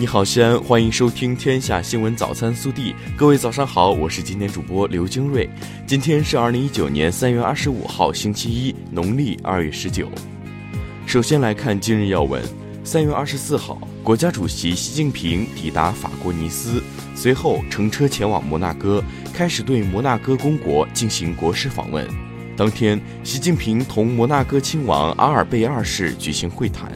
你好，西安，欢迎收听《天下新闻早餐速递》。各位早上好，我是今天主播刘京瑞。今天是二零一九年三月二十五号，星期一，农历二月十九。首先来看今日要闻。三月二十四号，国家主席习近平抵达法国尼斯，随后乘车前往摩纳哥，开始对摩纳哥公国进行国事访问。当天，习近平同摩纳哥亲王阿尔贝二世举行会谈。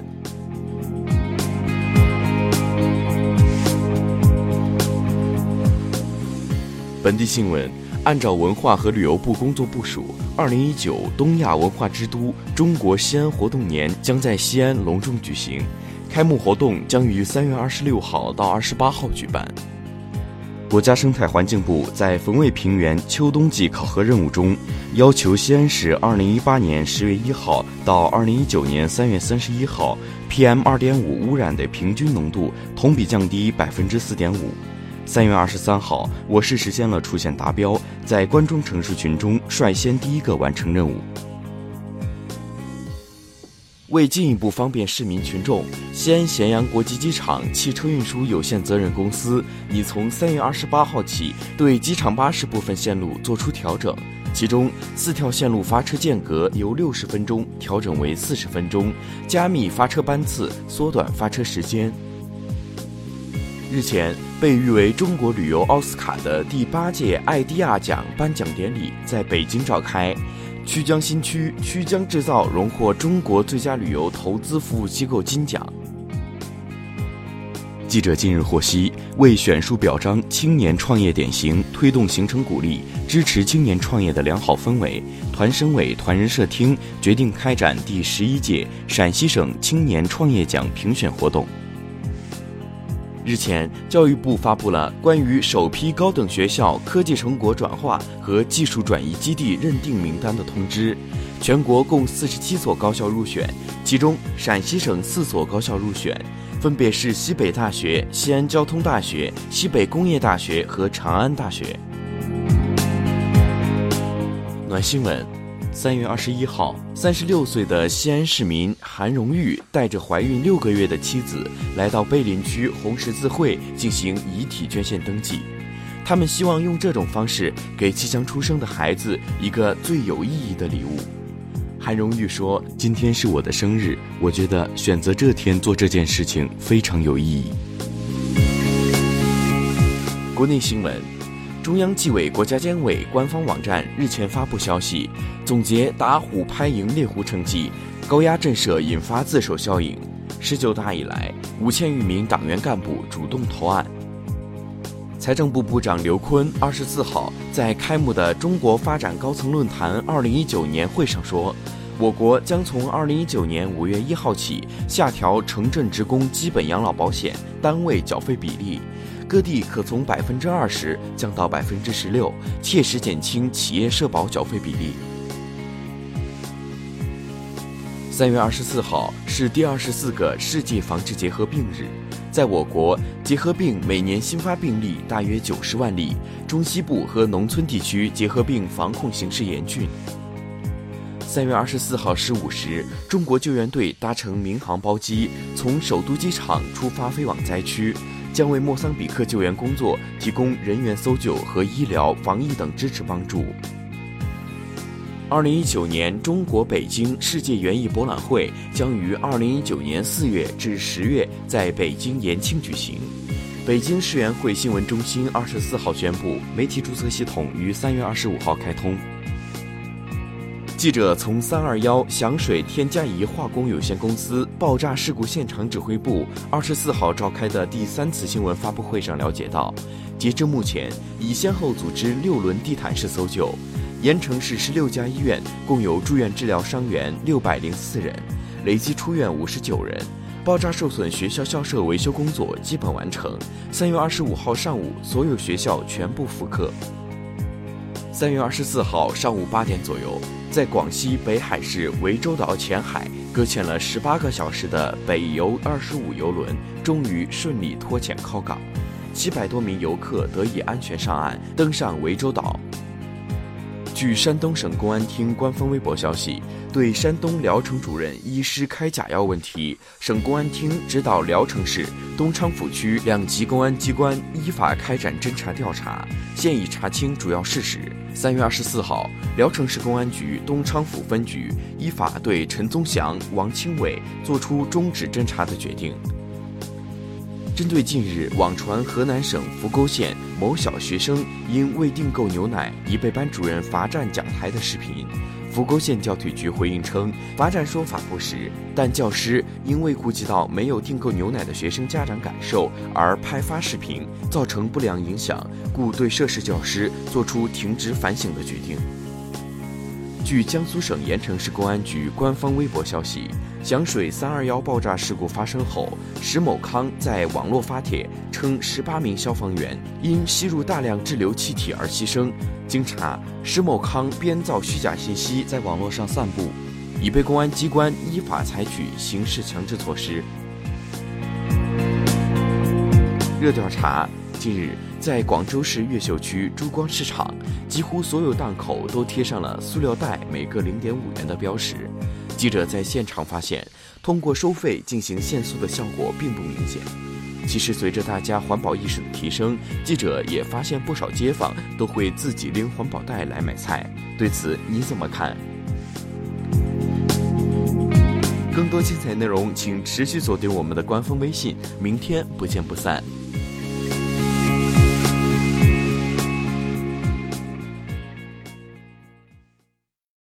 本地新闻：按照文化和旅游部工作部署，二零一九东亚文化之都中国西安活动年将在西安隆重举行。开幕活动将于三月二十六号到二十八号举办。国家生态环境部在汾渭平原秋冬季考核任务中，要求西安市二零一八年十月一号到二零一九年三月三十一号 PM 二点五污染的平均浓度同比降低百分之四点五。三月二十三号，我市实现了出县达标，在关中城市群中率先第一个完成任务。为进一步方便市民群众，西安咸阳国际机场汽车运输有限责任公司已从三月二十八号起对机场巴士部分线路作出调整，其中四条线路发车间隔由六十分钟调整为四十分钟，加密发车班次，缩短发车时间。日前，被誉为中国旅游奥斯卡的第八届艾迪亚奖颁奖典礼在北京召开。曲江新区曲江制造荣获中国最佳旅游投资服务机构金奖。记者近日获悉，为选书表彰青年创业典型，推动形成鼓励支持青年创业的良好氛围，团省委团人社厅决定开展第十一届陕西省青年创业奖评选活动。日前，教育部发布了关于首批高等学校科技成果转化和技术转移基地认定名单的通知，全国共四十七所高校入选，其中陕西省四所高校入选，分别是西北大学、西安交通大学、西北工业大学和长安大学。暖新闻。三月二十一号，三十六岁的西安市民韩荣玉带着怀孕六个月的妻子来到碑林区红十字会进行遗体捐献登记。他们希望用这种方式给即将出生的孩子一个最有意义的礼物。韩荣玉说：“今天是我的生日，我觉得选择这天做这件事情非常有意义。”国内新闻。中央纪委国家监委官方网站日前发布消息，总结打虎拍蝇猎狐成绩，高压震慑引发自首效应。十九大以来，五千余名党员干部主动投案。财政部部长刘昆二十四号在开幕的中国发展高层论坛二零一九年会上说，我国将从二零一九年五月一号起下调城镇职工基本养老保险单位缴费比例。各地可从百分之二十降到百分之十六，切实减轻企业社保缴费比例。三月二十四号是第二十四个世界防治结核病日，在我国，结核病每年新发病例大约九十万例，中西部和农村地区结核病防控形势严峻。三月二十四号十五时，中国救援队搭乘民航包机从首都机场出发飞往灾区。将为莫桑比克救援工作提供人员搜救和医疗、防疫等支持帮助。二零一九年中国北京世界园艺博览会将于二零一九年四月至十月在北京延庆举行。北京世园会新闻中心二十四号宣布，媒体注册系统于三月二十五号开通。记者从三二幺响水天嘉宜化工有限公司爆炸事故现场指挥部二十四号召开的第三次新闻发布会上了解到，截至目前，已先后组织六轮地毯式搜救，盐城市十六家医院共有住院治疗伤员六百零四人，累计出院五十九人。爆炸受损学校校舍维修工作基本完成，三月二十五号上午，所有学校全部复课。三月二十四号上午八点左右。在广西北海市涠洲岛前海搁浅了十八个小时的北游二十五游轮，终于顺利脱潜靠港，七百多名游客得以安全上岸，登上涠洲岛。据山东省公安厅官方微博消息，对山东聊城主任医师开假药问题，省公安厅指导聊城市、东昌府区两级公安机关依法开展侦查调查，现已查清主要事实。三月二十四号，聊城市公安局东昌府分局依法对陈宗祥、王清伟作出终止侦查的决定。针对近日网传河南省扶沟县某小学生因未订购牛奶已被班主任罚站讲台的视频，扶沟县教体局回应称，罚站说法不实，但教师因为顾及到没有订购牛奶的学生家长感受而拍发视频，造成不良影响，故对涉事教师作出停职反省的决定。据江苏省盐城市公安局官方微博消息。响水三二幺爆炸事故发生后，石某康在网络发帖称，十八名消防员因吸入大量滞留气体而牺牲。经查，石某康编造虚假信息在网络上散布，已被公安机关依法采取刑事强制措施。热调查：近日，在广州市越秀区珠光市场，几乎所有档口都贴上了塑料袋每个零点五元的标识。记者在现场发现，通过收费进行限速的效果并不明显。其实，随着大家环保意识的提升，记者也发现不少街坊都会自己拎环保袋来买菜。对此你怎么看？更多精彩内容，请持续锁定我们的官方微信。明天不见不散。